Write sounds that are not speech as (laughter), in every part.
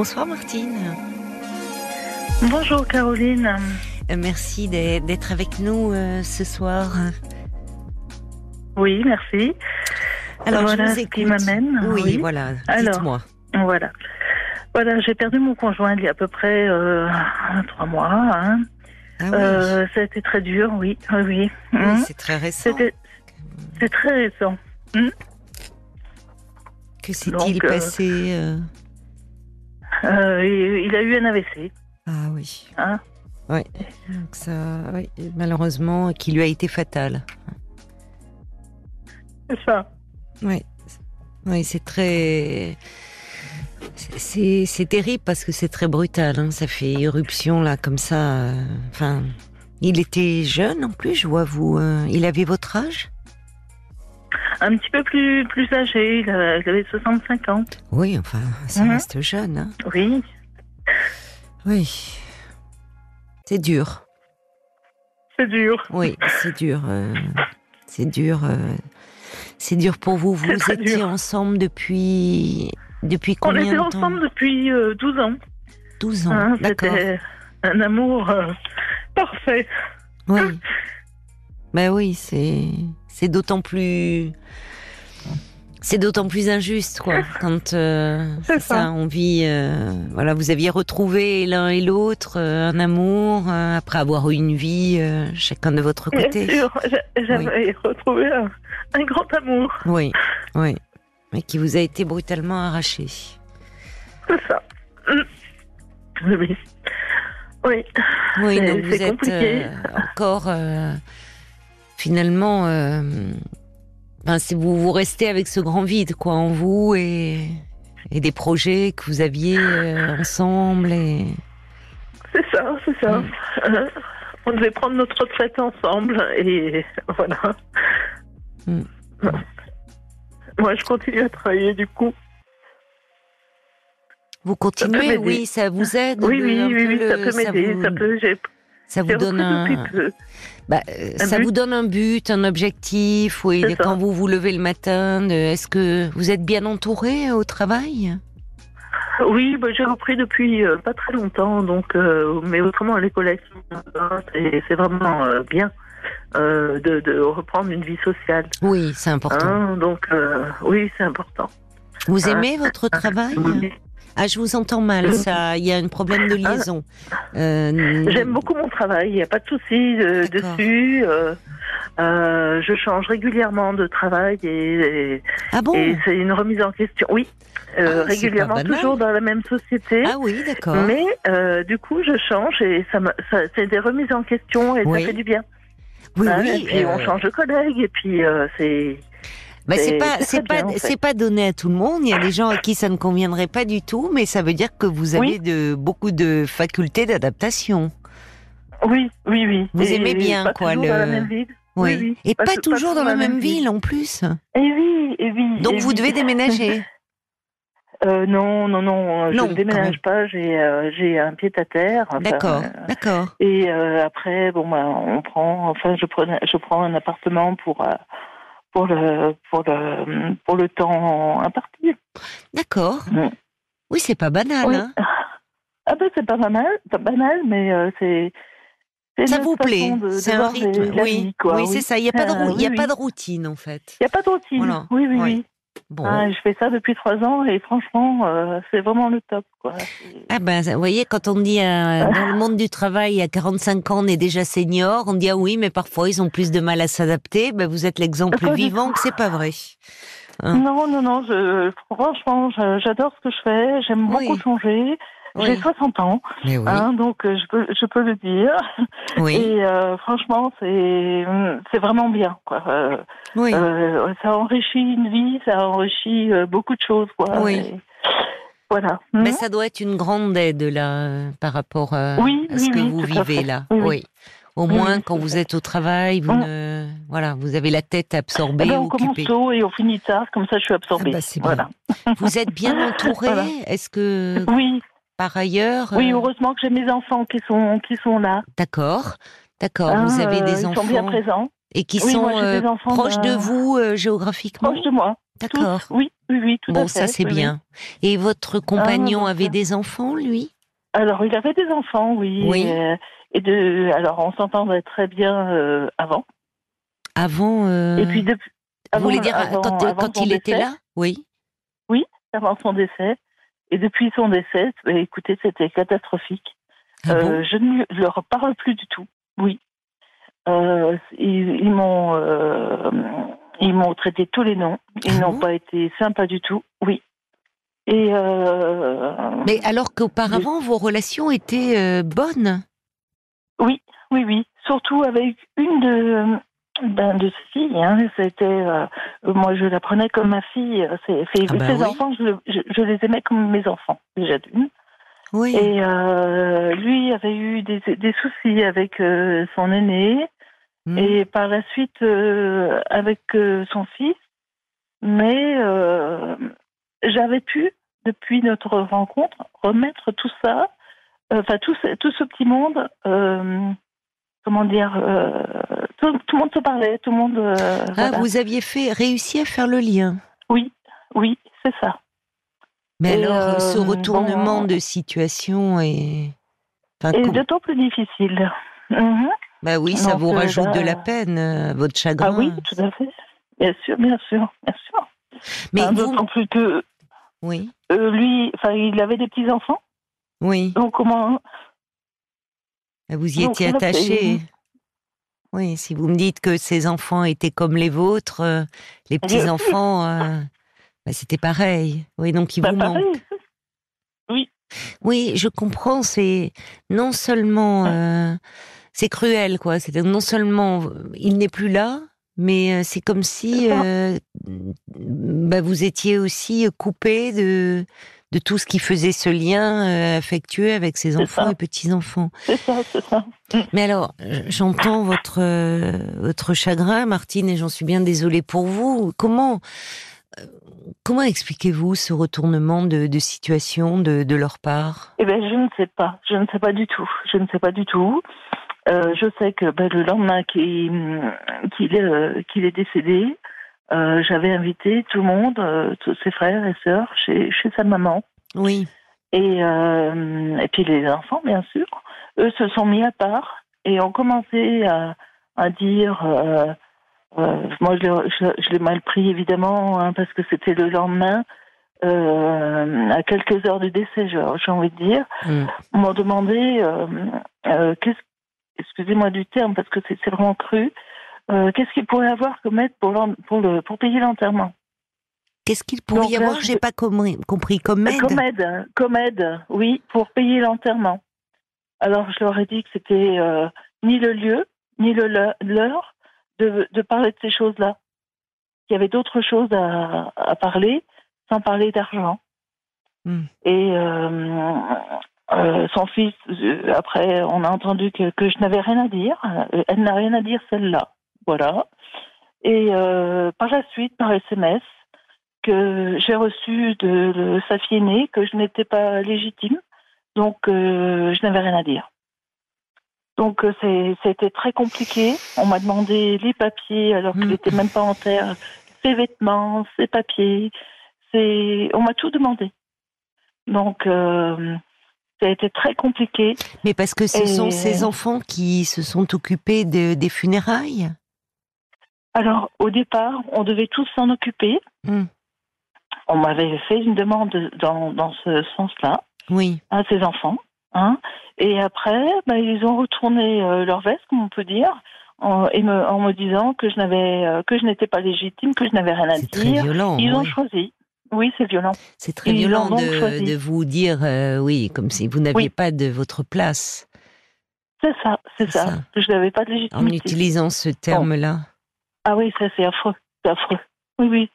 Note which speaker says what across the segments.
Speaker 1: Bonsoir Martine.
Speaker 2: Bonjour Caroline.
Speaker 1: Euh, merci d'être avec nous euh, ce soir.
Speaker 2: Oui, merci.
Speaker 1: Alors,
Speaker 2: voilà
Speaker 1: je vous
Speaker 2: ce qui m'amène.
Speaker 1: Oui, voilà.
Speaker 2: Alors,
Speaker 1: Dites-moi.
Speaker 2: Voilà. Voilà, j'ai perdu mon conjoint il y a à peu près euh, trois mois. hein.
Speaker 1: Ah oui,
Speaker 2: Euh, ça a été très dur, oui. Oui, oui.
Speaker 1: Oui,
Speaker 2: Hum.
Speaker 1: c'est très récent.
Speaker 2: C'est très récent.
Speaker 1: Que s'est-il passé Euh,
Speaker 2: il, il a eu un AVC.
Speaker 1: Ah oui.
Speaker 2: Hein
Speaker 1: Oui. Donc ça, oui, malheureusement, qui lui a été fatal.
Speaker 2: C'est ça.
Speaker 1: Oui. Oui, c'est très. C'est c'est terrible parce que c'est très brutal. hein. Ça fait éruption là comme ça. euh, Enfin, il était jeune en plus. Je vois vous. euh, il avait votre âge?
Speaker 2: Un petit peu plus, plus âgé, il, avait 65 ans.
Speaker 1: Oui, enfin, ça
Speaker 2: Mhm.
Speaker 1: reste jeune. hein.
Speaker 2: Oui,
Speaker 1: Oui. C'est dur.
Speaker 2: c'est dur.
Speaker 1: Oui, c'est dur. euh, c'est dur. euh, c'est dur pour vous. Vous étiez
Speaker 2: dur.
Speaker 1: ensemble depuis depuis
Speaker 2: On
Speaker 1: combien
Speaker 2: était
Speaker 1: de temps
Speaker 2: ensemble depuis euh, 12 ans.
Speaker 1: 12 ans.
Speaker 2: Hein,
Speaker 1: D'accord.
Speaker 2: C'était un amour euh, parfait.
Speaker 1: Oui. (laughs) Ben oui, c'est c'est d'autant plus c'est d'autant plus injuste quoi (laughs) quand euh,
Speaker 2: C'est ça.
Speaker 1: on vit euh, voilà vous aviez retrouvé l'un et l'autre euh, un amour après avoir eu une vie chacun de votre
Speaker 2: Bien
Speaker 1: côté.
Speaker 2: sûr, j'a- j'avais retrouvé un, un grand amour.
Speaker 1: Oui, oui. Mais qui vous a été brutalement arraché.
Speaker 2: C'est ça. Mm. Oui, oui. Oui.
Speaker 1: Donc vous êtes encore finalement. Euh, ben, c'est vous vous restez avec ce grand vide quoi en vous et et des projets que vous aviez euh, ensemble et
Speaker 2: C'est ça, c'est ça. Euh, (laughs) on devait prendre notre retraite ensemble et (laughs) voilà.
Speaker 1: Mm. (laughs)
Speaker 2: Moi, je continue à travailler du coup.
Speaker 1: vous continuez. Oui, ça vous aide.
Speaker 2: Oui, oui,
Speaker 1: un
Speaker 2: oui, ça peut m'aider.
Speaker 1: vous-
Speaker 2: Ça peut.
Speaker 1: Ça vous donne un.
Speaker 2: peu.
Speaker 1: Bah, euh,
Speaker 2: Un
Speaker 1: ça
Speaker 2: but.
Speaker 1: vous donne un but, un objectif. Oui, quand vous vous levez le matin, est-ce que vous êtes bien entouré au travail?
Speaker 2: Oui, bah, j'ai repris depuis euh, pas très longtemps, donc euh, mais autrement les collègues sont sympas, c'est c'est vraiment euh, bien euh, de, de reprendre une vie sociale.
Speaker 1: Oui, c'est important.
Speaker 2: Hein, donc euh, oui, c'est important.
Speaker 1: Vous
Speaker 2: Hein
Speaker 1: aimez votre travail? Ah, je vous entends mal. Ça, il y a un problème de liaison. Euh,
Speaker 2: Ah. J'aime beaucoup mon travail, il n'y a pas de souci euh, dessus. euh, euh, je change régulièrement de travail et, et-
Speaker 1: Ah bon
Speaker 2: et c'est une remise en question. Oui, euh,
Speaker 1: Ah,
Speaker 2: régulièrement, toujours dans la même société.
Speaker 1: Ah oui, d'accord.
Speaker 2: Mais euh, du coup, je change et ça, me- ça c'est des remises en question et
Speaker 1: Oui.
Speaker 2: ça fait du bien.
Speaker 1: Oui,
Speaker 2: Hein,
Speaker 1: oui.
Speaker 2: et puis on change de collègue et puis euh, c'est
Speaker 1: bah, c'est pas,
Speaker 2: c'est
Speaker 1: pas,
Speaker 2: en fait.
Speaker 1: pas donné à tout le monde. Il y a des gens à qui ça ne conviendrait pas du tout, mais ça veut dire que vous avez
Speaker 2: Oui.
Speaker 1: de beaucoup de facultés d'adaptation.
Speaker 2: oui, oui, oui.
Speaker 1: Vous
Speaker 2: Et
Speaker 1: aimez bien, quoi, le-
Speaker 2: dans la même ville.
Speaker 1: Oui.
Speaker 2: Oui, oui.
Speaker 1: Et pas,
Speaker 2: Pas tou- pas
Speaker 1: toujours dans la même ville, en plus.
Speaker 2: Et oui, et oui.
Speaker 1: Donc
Speaker 2: et
Speaker 1: vous
Speaker 2: oui.
Speaker 1: devez déménager. (laughs)
Speaker 2: Euh, non, non, non, euh, je
Speaker 1: Non,
Speaker 2: ne
Speaker 1: quand
Speaker 2: déménage pas. J'ai euh, j'ai un pied à terre.
Speaker 1: D'accord, d'accord.
Speaker 2: et euh, après, bon, bah, on prend. Enfin, je prends, je prends un appartement pour pour le pour le pour le temps imparti.
Speaker 1: D'accord.
Speaker 2: Mm.
Speaker 1: Oui, c'est pas banal.
Speaker 2: Oui.
Speaker 1: Hein (laughs)
Speaker 2: Ah ben c'est pas banal, pas banal, mais euh, c'est.
Speaker 1: ça vous plaît C'est un rythme. oui, oui, c'est ça. Il n'y a, pas de,
Speaker 2: Euh,
Speaker 1: il y a
Speaker 2: oui,
Speaker 1: pas
Speaker 2: oui.
Speaker 1: de routine, en fait.
Speaker 2: Il n'y a pas de routine.
Speaker 1: Voilà.
Speaker 2: Oui, oui,
Speaker 1: Oui. Bon.
Speaker 2: Ah, je fais ça depuis trois ans et franchement, euh, c'est vraiment le top. Quoi.
Speaker 1: Ah ben, vous voyez, quand on dit euh, dans le monde du travail, à 45 ans, on est déjà senior, on dit ah oui, mais parfois ils ont plus de mal à s'adapter. Ben, vous êtes l'exemple vivant que c'est pas vrai. Hein.
Speaker 2: Non, non, non, je, franchement, j'adore ce que je fais. J'aime
Speaker 1: Oui.
Speaker 2: beaucoup changer. J'ai
Speaker 1: Oui.
Speaker 2: 60 ans,
Speaker 1: oui,
Speaker 2: hein, donc euh, je peux, je peux le dire.
Speaker 1: oui,
Speaker 2: Et euh, franchement, c'est c'est vraiment bien. Quoi. Euh, ça enrichit une vie, ça enrichit beaucoup de choses. Quoi.
Speaker 1: Oui.
Speaker 2: Et voilà.
Speaker 1: Mais
Speaker 2: Mhm.
Speaker 1: ça doit être une grande aide là par rapport à ce que vous vivez là.
Speaker 2: Oui.
Speaker 1: Au moins,
Speaker 2: oui,
Speaker 1: quand vous êtes au travail, vous ne, voilà, vous avez la tête
Speaker 2: Eh
Speaker 1: absorbée,
Speaker 2: ben, on commence tôt et on finit tard, comme ça je suis absorbée.
Speaker 1: Ah bah, bien.
Speaker 2: voilà.
Speaker 1: Vous êtes bien (laughs) entouré.
Speaker 2: Voilà.
Speaker 1: Est-ce que
Speaker 2: Oui,
Speaker 1: par ailleurs,
Speaker 2: oui,
Speaker 1: euh,
Speaker 2: heureusement que j'ai mes enfants qui sont qui sont là.
Speaker 1: d'accord, d'accord, vous avez
Speaker 2: euh,
Speaker 1: des
Speaker 2: ils
Speaker 1: enfants
Speaker 2: sont bien présents,
Speaker 1: et qui
Speaker 2: Oui,
Speaker 1: sont
Speaker 2: moi,
Speaker 1: euh, proches de
Speaker 2: d'un-
Speaker 1: vous euh, géographiquement.
Speaker 2: proches de moi.
Speaker 1: D'accord.
Speaker 2: Oui, oui, oui, tout
Speaker 1: Bon,
Speaker 2: à fait.
Speaker 1: ça c'est
Speaker 2: oui, oui.
Speaker 1: bien. Et votre compagnon
Speaker 2: bon,
Speaker 1: avait des enfants, lui?
Speaker 2: Alors, il avait des enfants, oui.
Speaker 1: Oui.
Speaker 2: Et, euh, et de, alors, on s'entendait très bien euh, avant.
Speaker 1: Avant. euh,
Speaker 2: Et puis, depuis,
Speaker 1: vous voulez dire
Speaker 2: avant-
Speaker 1: quand,
Speaker 2: avant
Speaker 1: quand
Speaker 2: son
Speaker 1: il était là? Oui.
Speaker 2: Avant son décès. Et depuis son décès, bah, écoutez, c'était catastrophique.
Speaker 1: Ah bon
Speaker 2: Euh, je ne leur parle plus du tout. Oui. Euh, ils ils m'ont euh, ils m'ont traité tous les noms. Ils
Speaker 1: Ah
Speaker 2: n'ont
Speaker 1: bon
Speaker 2: pas été sympas du tout. Oui. Et euh,
Speaker 1: Mais alors qu'auparavant vos relations étaient bonnes?
Speaker 2: oui, oui, oui. Surtout avec une de ben, de ses filles. Hein. C'était euh, moi je la prenais comme ma fille. C'est, c'est-
Speaker 1: Ah bah
Speaker 2: ses
Speaker 1: oui.
Speaker 2: enfants, je, je, je les aimais comme mes enfants déjà d'une.
Speaker 1: Oui.
Speaker 2: Et euh, lui avait eu des, des soucis avec euh, son aîné
Speaker 1: Hmm.
Speaker 2: et par la suite euh, avec son fils. Mais j'avais pu, depuis notre rencontre, remettre tout ça, enfin tout, ce- tout ce petit monde, comment dire, euh, tout, tout le monde se parlait, tout le monde. euh,
Speaker 1: Ah,
Speaker 2: voilà.
Speaker 1: vous aviez fait réussi à faire le lien.
Speaker 2: Oui, oui, c'est ça.
Speaker 1: Mais
Speaker 2: Et,
Speaker 1: alors ce
Speaker 2: euh,
Speaker 1: retournement
Speaker 2: bon.
Speaker 1: de situation est. Enfin, com-
Speaker 2: d'autant plus difficile. Mhm.
Speaker 1: Bah oui, ça
Speaker 2: Donc,
Speaker 1: vous rajoute de
Speaker 2: là-
Speaker 1: la peine, votre
Speaker 2: Ah
Speaker 1: chagrin.
Speaker 2: oui, tout à fait. Bien sûr, bien sûr, bien sûr.
Speaker 1: Mais
Speaker 2: Enfin,
Speaker 1: vous,
Speaker 2: D'autant plus que
Speaker 1: oui,
Speaker 2: lui, enfin, il avait des petits enfants.
Speaker 1: oui,
Speaker 2: Donc comment
Speaker 1: vous y
Speaker 2: Donc,
Speaker 1: étiez attaché.
Speaker 2: c'est-
Speaker 1: Oui, si vous me dites que ces enfants étaient comme les vôtres, euh, les petits enfants, euh, bah, c'était pareil. Oui, donc ils
Speaker 2: bah,
Speaker 1: vous
Speaker 2: pareil.
Speaker 1: manquent. Oui, je comprends. C'est non seulement euh, c'est cruel, quoi. C'est non seulement il n'est plus là, mais c'est comme si bah, vous étiez aussi coupé de de tout ce qui faisait ce lien euh, affectueux avec ses enfants
Speaker 2: ça.
Speaker 1: et petits enfants.
Speaker 2: C'est ça, c'est ça. (laughs)
Speaker 1: Mais alors, euh, j'entends votre euh, votre chagrin, Martine, et j'en suis bien désolée pour vous. Comment comment expliquez-vous ce retournement de, de situation de, de leur part?
Speaker 2: Eh ben, je ne sais pas. Je ne sais pas du tout. Je ne sais pas du tout. Euh, je sais que ben, le lendemain qu'il qu'il est, qu'il est décédé, euh, j'avais invité tout le monde, euh, tous ses frères et sœurs, chez, chez sa maman.
Speaker 1: Oui,
Speaker 2: Et, euh, et puis les enfants, bien sûr, eux se sont mis à part et ont commencé à, à dire. moi, je l'ai, mal pris évidemment hein, parce que c'était le lendemain, à quelques heures du décès, j'ai, envie de dire.
Speaker 1: Mm.
Speaker 2: On m'a demandé, excusez-moi du terme parce que c'est, c'est vraiment cru. Euh, qu'est-ce qu'il pourrait avoir comme aide pour, pour, le, pour payer l'enterrement?
Speaker 1: Qu'est-ce qu'il pourrait
Speaker 2: Donc
Speaker 1: y avoir?
Speaker 2: Je-
Speaker 1: J'ai pas compris, compris comme aide?
Speaker 2: Comme aide, comme aide, oui, pour payer l'enterrement. Alors je leur ai dit que c'était euh, ni le lieu, ni le l'heure de, de parler de ces choses-là. Il y avait d'autres choses à, à parler sans parler d'argent.
Speaker 1: Hmm.
Speaker 2: Et euh, euh, son fils, après, on a entendu que, que je n'avais rien à dire. Elle n'a rien à dire, celle-là. Voilà. Et euh, par la suite, par SMS, que j'ai reçu de, de sa fille aînée que je n'étais pas légitime, donc euh, je n'avais rien à dire. Donc euh, c'était très compliqué. On m'a demandé les papiers alors qu'il
Speaker 1: Mm.
Speaker 2: n'était même pas en terre, ses vêtements, ses papiers. On m'a tout demandé. Donc euh, ça a été très compliqué.
Speaker 1: Mais parce que ce
Speaker 2: Et-
Speaker 1: sont ces enfants qui se sont occupés de- des funérailles?
Speaker 2: Alors au départ, on devait tous s'en occuper.
Speaker 1: Mm.
Speaker 2: On m'avait fait une demande dans, dans ce sens-là.
Speaker 1: Oui.
Speaker 2: à ses enfants. Hein. Et après, bah, ils ont retourné euh, leur veste, comme on peut dire, en, et me, en me disant que je n'avais, euh, que je n'étais pas légitime, que je n'avais rien à
Speaker 1: C'est très
Speaker 2: dire.
Speaker 1: violent.
Speaker 2: Ils ont choisi. Oui, c'est violent.
Speaker 1: C'est très violent
Speaker 2: en
Speaker 1: de, de vous dire, euh, oui, comme si vous n'aviez
Speaker 2: Oui.
Speaker 1: pas de votre place
Speaker 2: C'est ça, c'est ça.
Speaker 1: ça.
Speaker 2: Je n'avais pas de
Speaker 1: en
Speaker 2: légitimité.
Speaker 1: utilisant ce terme-là.
Speaker 2: Ah oui, ça c'est affreux, c'est affreux. Oui, oui.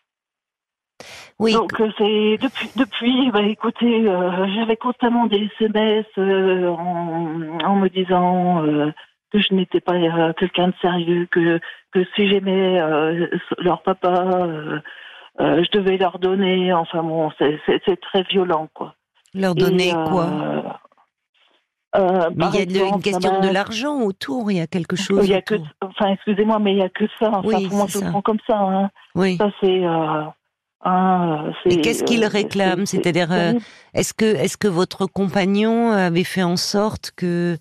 Speaker 1: Oui,
Speaker 2: Donc euh, c'est depuis, depuis, bah écoutez, euh, j'avais constamment des SMS euh, en, en me disant euh, que je n'étais pas quelqu'un de sérieux, que que si j'aimais leur papa, je devais leur donner. Enfin bon, c'est très violent quoi.
Speaker 1: leur donner quoi?
Speaker 2: Euh,
Speaker 1: Mais il y a une question de l'argent autour, il y a quelque chose
Speaker 2: Il y a que,
Speaker 1: autour.
Speaker 2: enfin excusez-moi, mais il y a que ça. Enfin
Speaker 1: Oui,
Speaker 2: pour moi je le prends comme ça. Hein.
Speaker 1: Oui,
Speaker 2: Ça c'est euh, Hein,
Speaker 1: Et qu'est-ce qu'il réclame? C'est-à-dire, est-ce que est-ce que votre compagnon avait fait en sorte que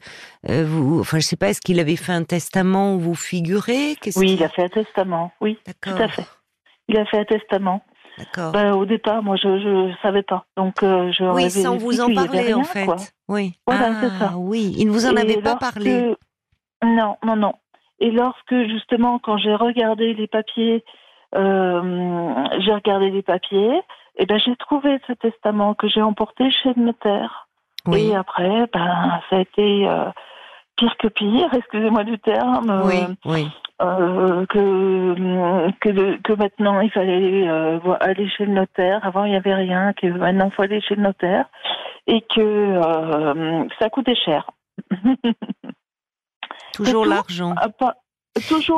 Speaker 1: vous, enfin, je sais pas, est-ce qu'il avait fait un testament où vous figurez?
Speaker 2: Oui, il a fait un testament. Oui, tout à fait. Il a fait un testament.
Speaker 1: D'accord.
Speaker 2: Ben, au départ, moi, je ne savais pas. Donc, je
Speaker 1: oui, sans vous en parler, en fait. Oui.
Speaker 2: Voilà, c'est
Speaker 1: ça. Oui, il ne vous en avait pas parlé.
Speaker 2: Non, non, non. Et lorsque, justement, quand j'ai regardé les papiers euh, j'ai regardé les papiers, et ben j'ai trouvé ce testament que j'ai emporté chez le notaire. Et après, ben ça a été euh, pire que pire, (laughs) excusez-moi du terme.
Speaker 1: Oui, oui.
Speaker 2: Euh, que, que, que maintenant il fallait aller chez le notaire. Avant il n'y avait rien, que maintenant il faut aller chez le notaire et que ça coûtait cher. (laughs)
Speaker 1: Toujours l'argent.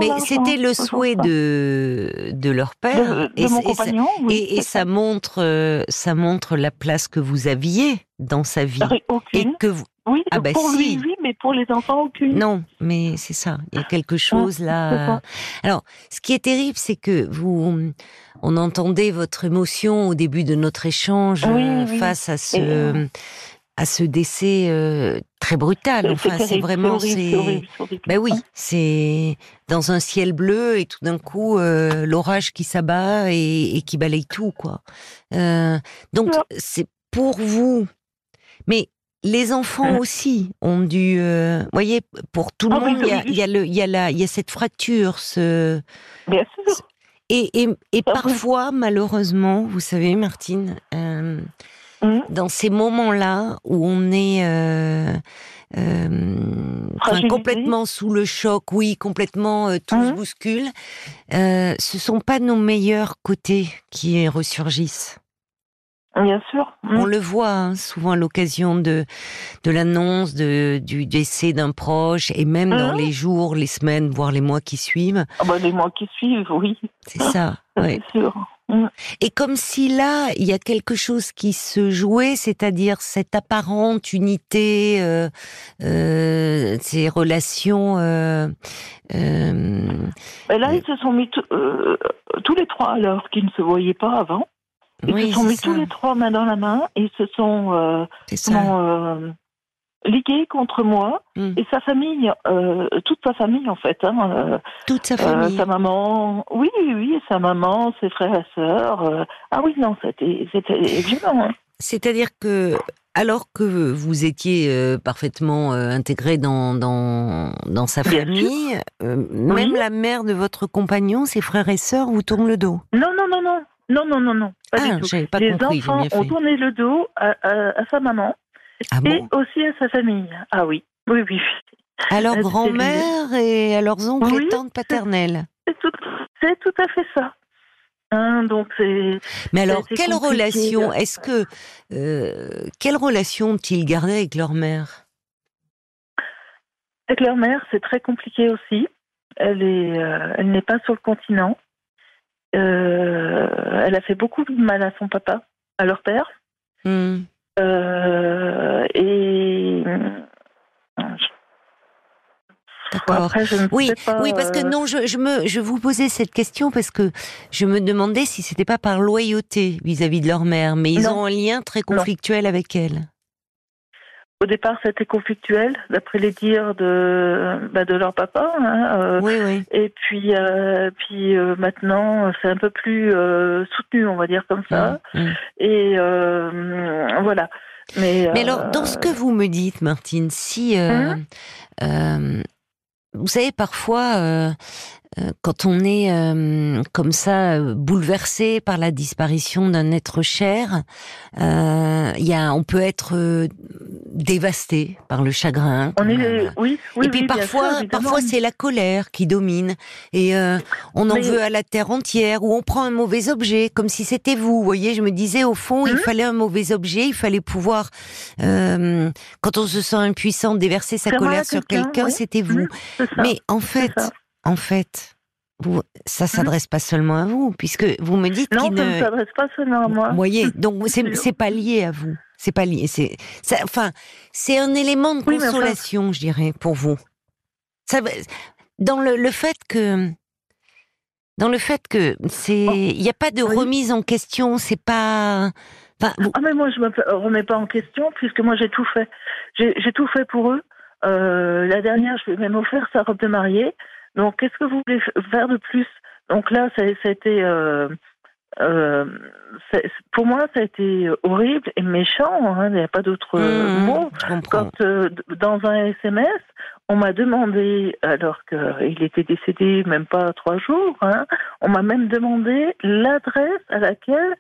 Speaker 1: Mais c'était le souhait de, de leur père.
Speaker 2: et, mon compagnon,
Speaker 1: et, ça montre, euh, ça montre la place que vous aviez dans sa vie.
Speaker 2: Aucune.
Speaker 1: Et que vous...
Speaker 2: Oui, ah bah pour lui, oui, mais pour les enfants, aucune.
Speaker 1: Non, mais c'est ça. Il y a quelque chose là. Alors, ce qui est terrible, c'est que vous, on entendait votre émotion au début de notre échange euh, face à ce, à ce décès euh, très brutal. Enfin, c'est vraiment c'est. Ben oui, c'est dans un ciel bleu et tout d'un coup euh, l'orage qui s'abat et, qui balaye tout quoi. Euh, donc c'est pour vous, mais les enfants (laughs) aussi ont dû. Vous voyez, pour tout le ah monde, il y, a, y, a le, il y a la, il y a cette fracture, ce.
Speaker 2: Bien sûr.
Speaker 1: Et, et, et ah parfois, malheureusement, vous savez, Martine, Mmh. Dans ces moments-là où on est euh, euh, complètement sous le choc, oui, complètement euh, tout se mmh. bouscule, euh, ce sont pas nos meilleurs côtés qui ressurgissent.
Speaker 2: Bien sûr.
Speaker 1: On le voit hein, souvent à l'occasion de, de l'annonce de, du décès d'un proche et même dans les jours, les semaines, voire les mois qui suivent.
Speaker 2: Ah bah, les mois qui suivent, oui.
Speaker 1: C'est ça. (laughs) C'est sûr. Mm. Et comme si là, il y a quelque chose qui se jouait, c'est-à-dire cette apparente unité, euh, euh, ces relations. Euh,
Speaker 2: euh là, ils se sont mis euh, tous les trois, alors qu'ils ne se voyaient pas avant. Ils se sont mis tous les trois main dans la main et se sont, sont ligué contre moi hmm. et sa famille, euh, toute sa famille en fait. Hein,
Speaker 1: euh, toute sa euh, famille.
Speaker 2: sa maman, oui, oui, oui, sa maman, ses frères et sœurs. ah oui, non, c'était violent. Hein.
Speaker 1: C'est-à-dire que alors que vous étiez parfaitement intégré dans, dans, dans sa famille, même la mère de votre compagnon, ses frères et sœurs, vous tournent le dos.
Speaker 2: Non, non, non, non. Non, non, non, non. Pas
Speaker 1: ah,
Speaker 2: du tout. Les enfants ont tourné le dos à, à sa maman. Ah et aussi à sa famille. Ah oui, oui, oui.
Speaker 1: À leur grand-mère et à leurs oncles et tantes paternelles.
Speaker 2: C'est tout, à fait ça. Hein, donc.
Speaker 1: Mais alors, quelle relation Est-ce que euh, quelle relation ont-ils gardé avec leur mère?
Speaker 2: Avec leur mère, c'est très compliqué aussi. Elle est, euh, elle n'est pas sur le continent. Euh, elle a fait beaucoup de mal à son papa, à leur père. Hmm. Euh, et
Speaker 1: D'accord. Oui, oui, parce que euh, non, je, je, me, je vous posais cette question parce que je me demandais si c'était pas par loyauté vis-à-vis de leur mère, mais ils ont un lien très conflictuel avec elle.
Speaker 2: Au départ, c'était conflictuel, d'après les dires de, bah, de leur papa. Hein,
Speaker 1: euh, oui, oui.
Speaker 2: Et puis, euh, puis euh, maintenant, c'est un peu plus soutenu, on va dire comme ça. Mmh, mmh. Et voilà.
Speaker 1: Mais, Mais alors, dans ce que vous me dites, Martine, si mmh. vous savez, parfois, quand on est euh, comme ça euh, bouleversé par la disparition d'un être cher, euh, y a, on peut être dévasté par le chagrin.
Speaker 2: On est, oui,
Speaker 1: oui, Et puis parfois, parfois c'est la colère qui domine et on en veut à la terre entière ou on prend un mauvais objet comme si c'était vous. Vous voyez, je me disais au fond, il hum? fallait un mauvais objet, il fallait pouvoir, quand on se sent impuissant, déverser sa colère sur quelqu'un, c'était vous. Hum, Mais en fait en fait, vous, ça mmh. s'adresse pas seulement à vous, puisque vous me dites
Speaker 2: qu'il
Speaker 1: ne.
Speaker 2: ça ne s'adresse pas seulement à moi.
Speaker 1: Vous voyez, donc c'est pas lié à vous. C'est pas lié. C'est, enfin, c'est un élément de consolation, je dirais, pour vous. Ça, dans le, le fait que dans le fait que c'est, il n'y a pas de
Speaker 2: Oui.
Speaker 1: remise en question, c'est pas. Enfin, vous-
Speaker 2: Ah mais moi je me remets pas en question puisque moi j'ai tout fait. J'ai j'ai tout fait pour eux. Euh, la dernière, je lui ai même offert sa robe de mariée. Donc qu'est-ce que vous voulez faire de plus? Donc là, ça, ça a été, euh, euh, pour moi, ça a été horrible et méchant. hein, Il n'y a pas d'autre euh,
Speaker 1: Mmh,
Speaker 2: mot. Quand euh, dans un SMS, on m'a demandé, alors qu'il était décédé même pas trois jours, hein, on m'a même demandé l'adresse à laquelle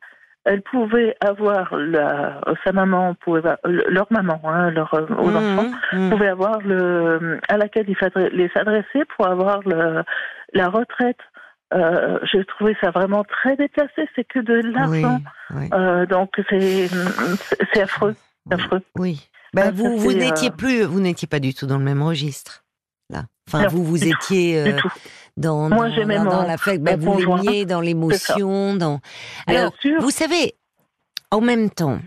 Speaker 2: elle pouvait avoir la, sa maman, pouvait, leur maman, hein, leur, euh, aux
Speaker 1: Mmh,
Speaker 2: enfants,
Speaker 1: mmh.
Speaker 2: pouvaient avoir le, à laquelle il fallait les s'adresser pour avoir le, la retraite. Euh, J'ai trouvé ça vraiment très déplacé. C'est que de
Speaker 1: Oui,
Speaker 2: l'argent.
Speaker 1: oui,
Speaker 2: Euh, donc c'est c'est affreux, c'est affreux.
Speaker 1: oui. Ben,
Speaker 2: ça,
Speaker 1: vous, vous
Speaker 2: c'est,
Speaker 1: n'étiez
Speaker 2: euh,
Speaker 1: plus, vous n'étiez pas du tout dans le même registre. Là. Enfin,
Speaker 2: Non,
Speaker 1: vous, vous
Speaker 2: du tout,
Speaker 1: étiez
Speaker 2: Du
Speaker 1: euh,
Speaker 2: tout.
Speaker 1: Dans,
Speaker 2: Moi,
Speaker 1: dans, dans, l'affect, ben, vous l'aimiez dans l'émotion, dans. Alors, vous savez, en même temps,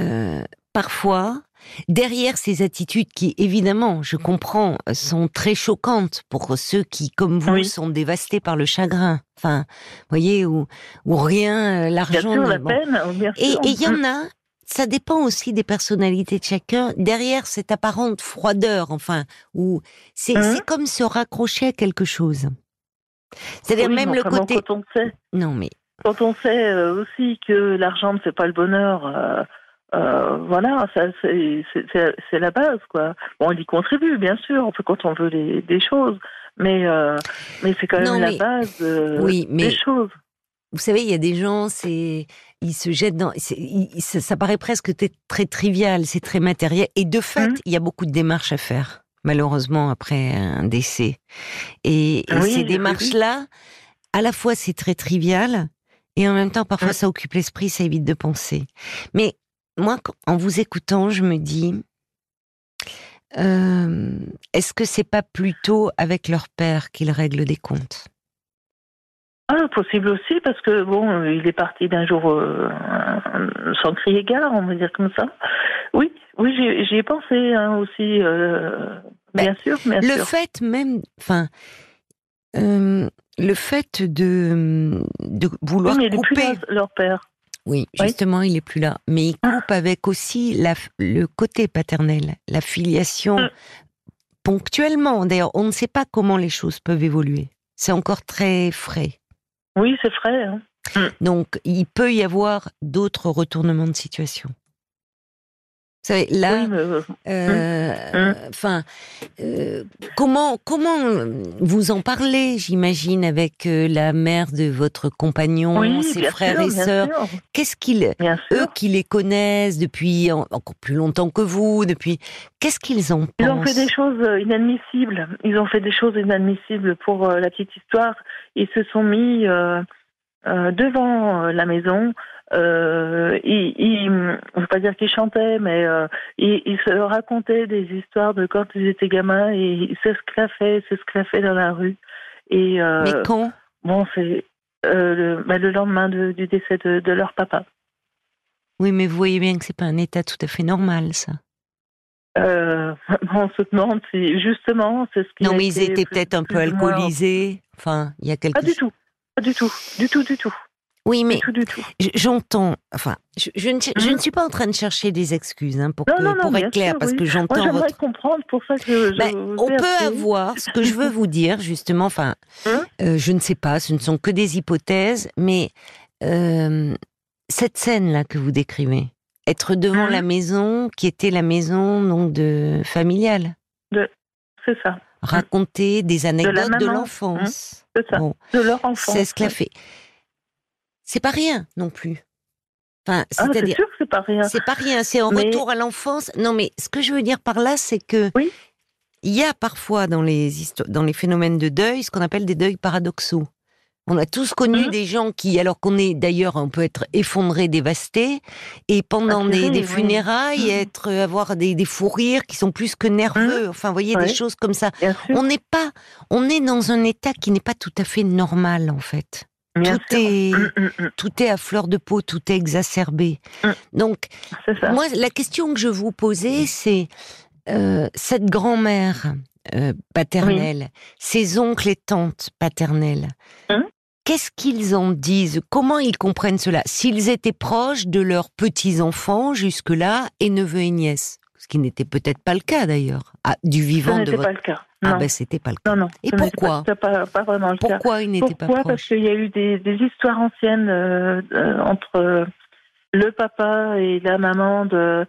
Speaker 1: euh, parfois, derrière ces attitudes qui, évidemment, je comprends, sont très choquantes pour ceux qui, comme vous,
Speaker 2: Oui.
Speaker 1: sont dévastés par le chagrin. Enfin, voyez, ou, ou rien, euh, l'argent.
Speaker 2: la
Speaker 1: bon. Et il y en a, ça dépend aussi des personnalités de chacun. Derrière cette apparente froideur, enfin, où c'est c'est comme se raccrocher à quelque chose. C'est-à-dire
Speaker 2: Oui,
Speaker 1: même le côté.
Speaker 2: Quand on sait,
Speaker 1: Non, mais
Speaker 2: quand on sait euh, aussi que l'argent ne fait pas le bonheur, euh, euh, voilà, c'est la base, quoi. Bon, on y contribue, bien sûr, on fait quand on veut les, des choses, mais euh, mais c'est quand même
Speaker 1: Non,
Speaker 2: la
Speaker 1: mais-
Speaker 2: base
Speaker 1: oui, mais
Speaker 2: des choses.
Speaker 1: vous savez, il y a des gens, c'est ils se jettent dans. ils- ça, ça paraît presque très trivial, c'est très matériel. Et de fait,
Speaker 2: Mhm.
Speaker 1: il y a beaucoup de démarches à faire. Malheureusement, après un décès. Et, et
Speaker 2: Oui,
Speaker 1: ces démarches-là, à la fois, c'est très trivial, et en même temps, parfois, ça occupe l'esprit, ça évite de penser. Mais moi, en vous écoutant, je me dis, euh, est-ce que c'est pas plutôt avec leur père qu'ils règlent des comptes?
Speaker 2: Ah, possible aussi, parce que bon, il est parti d'un jour euh, sans crier gare, on va dire comme ça. Oui, oui, j'y ai pensé hein, aussi, euh,
Speaker 1: Ben,
Speaker 2: bien sûr, bien
Speaker 1: le
Speaker 2: sûr.
Speaker 1: fait même, enfin, euh, le fait de, de
Speaker 2: Oui,
Speaker 1: vouloir
Speaker 2: mais il est plus
Speaker 1: couper.
Speaker 2: là, leur père.
Speaker 1: Oui,
Speaker 2: Oui.
Speaker 1: justement, il est plus là. Mais il coupe avec aussi la, le côté paternel, la filiation
Speaker 2: Mm.
Speaker 1: ponctuellement. D'ailleurs, on ne sait pas comment les choses peuvent évoluer. C'est encore très frais.
Speaker 2: Oui, c'est vrai. hein.
Speaker 1: Donc, il peut y avoir d'autres retournements de situation. Vous savez, là,
Speaker 2: Oui, mais, euh,
Speaker 1: euh,
Speaker 2: Mm.
Speaker 1: enfin, euh, comment comment vous en parlez, j'imagine, avec euh, la mère de votre compagnon,
Speaker 2: oui,
Speaker 1: ses frères
Speaker 2: sûr,
Speaker 1: et sœurs? Qu'est-ce qu'ils, eux qui les connaissent depuis en- encore plus longtemps que vous, depuis, qu'est-ce qu'ils en
Speaker 2: Ils
Speaker 1: pensent
Speaker 2: ont fait des choses euh, inadmissibles. Ils ont fait des choses inadmissibles pour euh, la petite histoire. Ils se sont mis euh, euh, devant euh, la maison. Euh, ils, ils, je veux pas dire qu'ils chantaient, mais euh, ils, ils se racontaient des histoires de quand ils étaient gamins et ils s'esclaffaient, s'esclaffaient dans la rue. Et euh,
Speaker 1: Mais quand?
Speaker 2: bon, c'est euh, le, bah, le lendemain de- du décès de, de leur papa.
Speaker 1: Oui, mais vous voyez bien que c'est pas un état tout à fait normal, ça.
Speaker 2: Euh, (laughs) on se demande si justement c'est ce qui.
Speaker 1: Non,
Speaker 2: a
Speaker 1: mais ils étaient peut-être un peu alcoolisés. Enfin, il y a quelque
Speaker 2: Pas du tout. Pas du tout. Du tout, du tout.
Speaker 1: Oui, mais j'entends. Enfin, je, je ne, je ne suis pas en train de chercher des excuses hein, pour,
Speaker 2: Non,
Speaker 1: que-
Speaker 2: non, non,
Speaker 1: pour
Speaker 2: bien
Speaker 1: être clair,
Speaker 2: sûr,
Speaker 1: parce
Speaker 2: oui.
Speaker 1: que j'entends votre.
Speaker 2: comprendre pour ça que je.
Speaker 1: Ben, on peut avoir ce que je veux vous dire justement. Enfin,
Speaker 2: Hein
Speaker 1: euh, je ne sais pas, ce ne sont que des hypothèses, mais euh, cette scène là que vous décrivez, être devant
Speaker 2: Mhm.
Speaker 1: la maison qui était la maison donc de familiale,
Speaker 2: C'est ça.
Speaker 1: raconter des anecdotes de, l'enfance,
Speaker 2: C'est ça.
Speaker 1: bon,
Speaker 2: De leur enfant.
Speaker 1: s'esclaffer. C'est pas rien non plus. Enfin,
Speaker 2: Ah, c'est
Speaker 1: c'est-à-dire.
Speaker 2: c'est pas rien.
Speaker 1: C'est pas rien, c'est
Speaker 2: Mais-
Speaker 1: retour à l'enfance. Non, mais ce que je veux dire par là, c'est que
Speaker 2: Oui.
Speaker 1: il y a parfois dans les dans les phénomènes de deuil ce qu'on appelle des deuils paradoxaux. On a tous connu
Speaker 2: Mhm.
Speaker 1: des gens qui, alors qu'on est d'ailleurs, on peut être effondré, dévasté, et pendant des, funérailles,
Speaker 2: Mhm.
Speaker 1: être avoir des, des fous rires qui sont plus que nerveux. Enfin, vous voyez des choses comme ça. On n'est pas, on est dans un état qui n'est pas tout à fait normal en fait.
Speaker 2: Bien
Speaker 1: tout
Speaker 2: sûr.
Speaker 1: est,
Speaker 2: Hum, hum, hum.
Speaker 1: tout est à fleur de peau, tout est exacerbé. Donc moi, la question que je vous posais, c'est euh, cette grand-mère euh, paternelle, ses oncles et tantes paternelles.
Speaker 2: Hein?
Speaker 1: qu'est-ce qu'ils en disent? Comment ils comprennent cela? S'ils étaient proches de leurs petits-enfants jusque-là et neveux et nièces Ce qui n'était peut-être pas le cas d'ailleurs, ah, du vivant de votre...
Speaker 2: pas le cas.
Speaker 1: Ah
Speaker 2: Non.
Speaker 1: ben c'était pas le cas.
Speaker 2: non, non.
Speaker 1: Et pourquoi
Speaker 2: pas, pas, pas vraiment le cas.
Speaker 1: Pourquoi pas
Speaker 2: Pourquoi? Parce qu'il y a eu des, des histoires anciennes euh, euh, entre euh, le papa et la maman de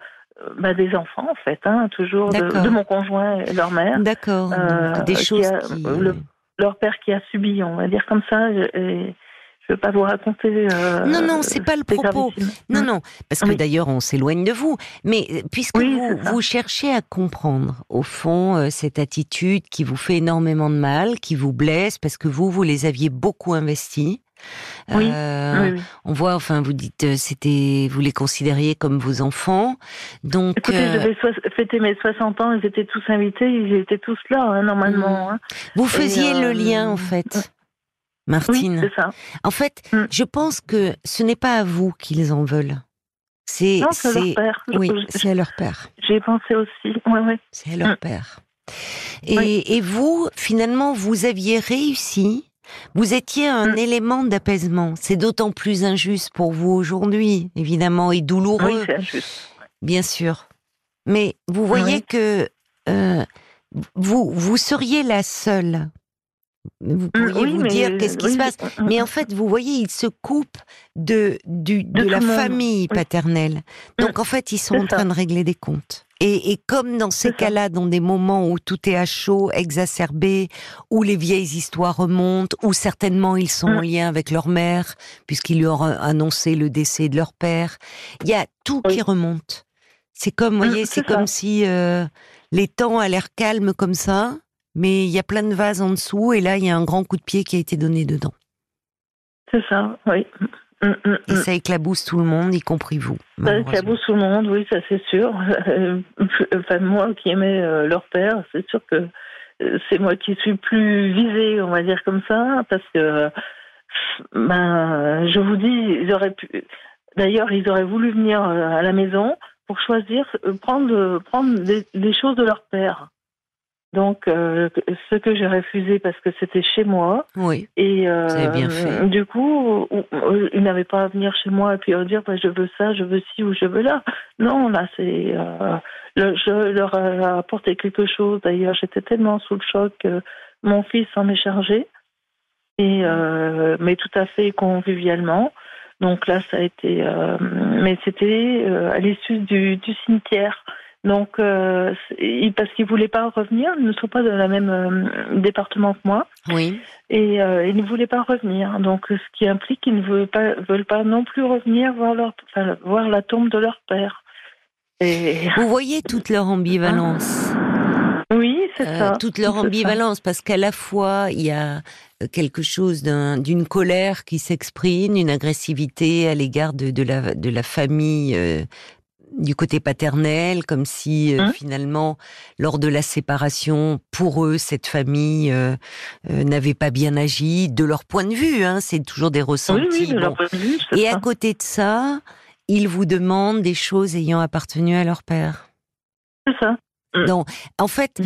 Speaker 2: bah, des enfants en fait, hein, toujours de, mon conjoint et leur mère,
Speaker 1: D'accord.
Speaker 2: Euh,
Speaker 1: des
Speaker 2: qui
Speaker 1: choses
Speaker 2: a-
Speaker 1: qui.
Speaker 2: le- leur père qui a subi, on va dire comme ça. Et, je veux pas vous raconter. euh,
Speaker 1: Non, non, c'est pas le propos. Non,
Speaker 2: Mm.
Speaker 1: non, parce que
Speaker 2: Oui.
Speaker 1: d'ailleurs on s'éloigne de vous. Mais euh, puisque
Speaker 2: Oui,
Speaker 1: vous, vous cherchez à comprendre, au fond, euh, cette attitude qui vous fait énormément de mal, qui vous blesse, parce que vous, vous les aviez beaucoup investis.
Speaker 2: Oui,
Speaker 1: Euh,
Speaker 2: Oui, oui.
Speaker 1: On voit, enfin, vous dites, c'était, vous les considériez comme vos enfants. Donc,
Speaker 2: Écoutez,
Speaker 1: euh,
Speaker 2: je devais soix- fêter mes 60 ans, ils étaient tous invités, ils étaient tous là, hein, normalement. hein.
Speaker 1: vous faisiez le lien, en fait, Martine.
Speaker 2: ça.
Speaker 1: en fait,
Speaker 2: Mm.
Speaker 1: je pense que ce n'est pas à vous qu'ils en veulent. C'est,
Speaker 2: c'est leur père.
Speaker 1: Oui, c'est à leur père.
Speaker 2: J'ai pensé aussi. Ouais, ouais.
Speaker 1: C'est à leur
Speaker 2: Mm.
Speaker 1: père. Et,
Speaker 2: Oui.
Speaker 1: et vous, finalement, vous aviez réussi. Vous étiez un
Speaker 2: Mm.
Speaker 1: élément d'apaisement. C'est d'autant plus injuste pour vous aujourd'hui, évidemment, et douloureux,
Speaker 2: Oui, c'est injuste.
Speaker 1: bien sûr. Mais vous voyez
Speaker 2: Oui.
Speaker 1: que euh, vous, vous seriez la seule. Vous pourriez
Speaker 2: Mm, Oui,
Speaker 1: vous dire qu'est-ce qui
Speaker 2: oui,
Speaker 1: se passe.
Speaker 2: mm,
Speaker 1: Mais en fait, vous voyez, ils se coupent de, du, de,
Speaker 2: De
Speaker 1: la
Speaker 2: monde,
Speaker 1: famille paternelle. Donc, en fait, ils sont en train de régler des comptes. Et, et comme dans ces cas-là, dans des moments où tout est à chaud, exacerbé, où les vieilles histoires remontent, où certainement ils sont en lien avec leur mère, puisqu'ils lui ont annoncé le décès de leur père, il y a tout
Speaker 2: Oui.
Speaker 1: qui remonte. C'est comme, vous voyez,
Speaker 2: c'est
Speaker 1: comme si euh, les temps a l'air calmes comme ça, mais il y a plein de vases en dessous, et là, il y a un grand coup de pied qui a été donné dedans.
Speaker 2: C'est ça, oui. Mm, mm,
Speaker 1: Et
Speaker 2: mm.
Speaker 1: ça éclabousse tout le monde, y compris vous.
Speaker 2: Ça éclabousse tout le monde, oui, ça c'est sûr. (laughs) Enfin, moi qui aimais euh, leur père, c'est sûr que euh, c'est moi qui suis plus visée, on va dire comme ça, parce que, ben, je vous dis, ils auraient pu. D'ailleurs, ils auraient voulu venir euh, à la maison pour choisir, prendre, prendre des, des choses de leur père. Donc, euh, ce que j'ai refusé parce que c'était chez moi.
Speaker 1: Oui.
Speaker 2: Et euh,
Speaker 1: Vous avez bien fait.
Speaker 2: du coup, ils n'avaient pas à venir chez moi et puis à dire bah, je veux ça, je veux ci ou je veux là. Non, là, c'est. euh, le- je leur ai apporté quelque chose. D'ailleurs, j'étais tellement sous le choc que mon fils en est chargé. Et, mais tout à fait convivialement. Donc là, ça a été. mais c'était à l'issue du, du cimetière. Donc, euh, parce qu'ils ne voulaient pas revenir, ils ne sont pas dans le même euh, département que moi
Speaker 1: Oui.
Speaker 2: et euh, ils ne voulaient pas revenir. Donc, ce qui implique qu'ils ne veulent pas, veulent pas non plus revenir voir, leur, enfin, voir la tombe de leur père. Et (laughs)
Speaker 1: Vous voyez toute leur ambivalence.
Speaker 2: oui, c'est ça.
Speaker 1: toute leur ambivalence, parce qu'à la fois, il y a quelque chose d'un- d'une colère qui s'exprime, une agressivité à l'égard de, de, la, de la famille du côté paternel, comme si euh,
Speaker 2: Hein
Speaker 1: finalement, lors de la séparation, pour eux, cette famille euh, euh, n'avait pas bien agi, de leur point de vue, hein, c'est toujours des ressentis.
Speaker 2: Oui, oui, de
Speaker 1: bon.
Speaker 2: leur point de vue, c'est
Speaker 1: Et à côté de ça, ils vous demandent des choses ayant appartenu à leur père.
Speaker 2: C'est ça,
Speaker 1: Donc, en fait,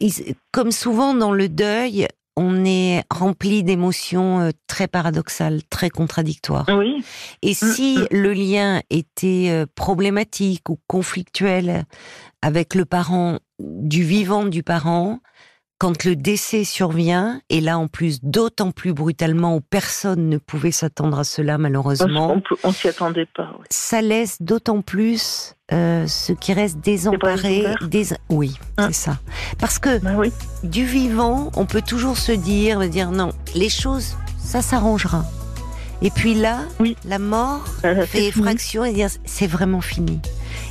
Speaker 1: ils- comme souvent dans le deuil, on est rempli d'émotions euh, très paradoxales, très contradictoires.
Speaker 2: Oui,
Speaker 1: Et si
Speaker 2: mm.
Speaker 1: le lien était euh, problématique ou conflictuel avec le parent, du vivant du parent, quand le décès survient, et là en plus d'autant plus brutalement où personne ne pouvait s'attendre à cela malheureusement,
Speaker 2: on, s'y attendait pas. oui.
Speaker 1: ça laisse d'autant plus euh, ceux qui restent désemparés.
Speaker 2: ouvertes.
Speaker 1: Dés... Oui,
Speaker 2: Hein.
Speaker 1: c'est ça. Parce que
Speaker 2: Ben oui,
Speaker 1: du vivant, on peut toujours se dire, dire non, les choses, ça s'arrangera. Et puis là,
Speaker 2: Oui.
Speaker 1: la mort
Speaker 2: Ben,
Speaker 1: fait effraction et dire c'est vraiment fini.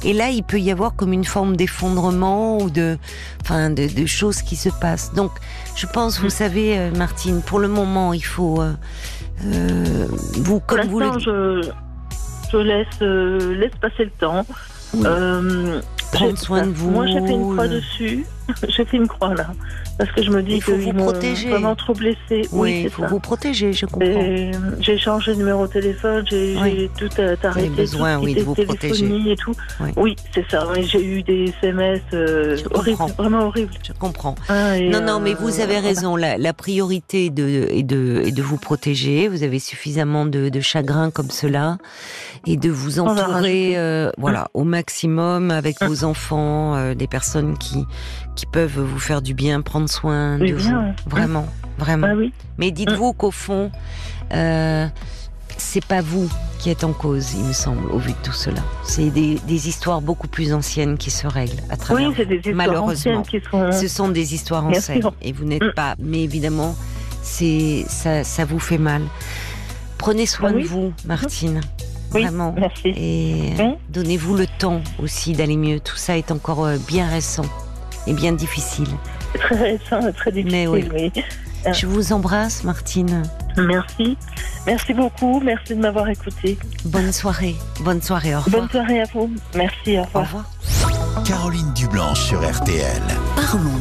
Speaker 1: Et là, il peut y avoir comme une forme d'effondrement ou de, enfin, de, de choses qui se passent. Donc, je pense, vous
Speaker 2: Mm.
Speaker 1: savez, euh, Martine, pour le moment, il faut, euh, euh, vous,
Speaker 2: Pour
Speaker 1: comme vous le
Speaker 2: je, je laisse, euh, laisse passer le temps.
Speaker 1: Oui.
Speaker 2: Euh,
Speaker 1: prendre soin de vous.
Speaker 2: Moi, j'ai fait une croix dessus. (laughs) j'ai fait une croix là. Parce que je me dis
Speaker 1: faut
Speaker 2: qu'ils
Speaker 1: vous protéger.
Speaker 2: vraiment trop blessée.
Speaker 1: Oui, il faut
Speaker 2: ça.
Speaker 1: vous protéger, je comprends.
Speaker 2: Et J'ai changé de numéro de téléphone, j'ai
Speaker 1: Oui.
Speaker 2: j'ai tout euh, arrêté.
Speaker 1: besoin,
Speaker 2: tout ce
Speaker 1: oui, de vous protéger.
Speaker 2: et tout.
Speaker 1: Oui.
Speaker 2: Oui, c'est ça. J'ai eu des SMS euh, horribles, vraiment horribles.
Speaker 1: Je comprends.
Speaker 2: Ah,
Speaker 1: Non, non, mais
Speaker 2: euh,
Speaker 1: vous avez raison. La, la priorité est de, est, de, est de vous protéger. Vous avez suffisamment de, de chagrin comme cela et de vous
Speaker 2: en
Speaker 1: entourer, euh, voilà, au maximum avec (laughs) vos enfants, euh, des personnes qui qui peuvent vous faire du bien, prendre soin
Speaker 2: Oui,
Speaker 1: de
Speaker 2: bien,
Speaker 1: vous.
Speaker 2: ouais.
Speaker 1: Vraiment, vraiment.
Speaker 2: Ah oui.
Speaker 1: Mais dites-vous qu'au fond, euh, c'est pas vous qui êtes en cause, il me semble, au vu de tout cela. C'est des, des histoires beaucoup plus anciennes qui se règlent à travers.
Speaker 2: Oui, c'est des histoires
Speaker 1: Malheureusement.
Speaker 2: anciennes qui sont.
Speaker 1: Ce sont des histoires anciennes et vous n'êtes
Speaker 2: Mm.
Speaker 1: pas. Mais évidemment, c'est ça, ça vous fait mal. Prenez soin
Speaker 2: Ah oui.
Speaker 1: de vous, Martine.
Speaker 2: Oui,
Speaker 1: Vraiment.
Speaker 2: merci.
Speaker 1: Et
Speaker 2: Oui.
Speaker 1: donnez-vous le temps aussi d'aller mieux. Tout ça est encore euh, bien récent et bien difficile.
Speaker 2: Très récent et très difficile.
Speaker 1: Mais oui.
Speaker 2: oui. Ah.
Speaker 1: Je vous embrasse, Martine.
Speaker 2: Merci. Merci beaucoup. Merci de m'avoir écouté.
Speaker 1: Bonne soirée. Bonne soirée. Au revoir.
Speaker 2: Bonne soirée à vous. Merci. Au
Speaker 1: Au
Speaker 2: revoir.
Speaker 1: revoir.
Speaker 3: Caroline Dublanche sur RTL.
Speaker 1: Parlons-nous.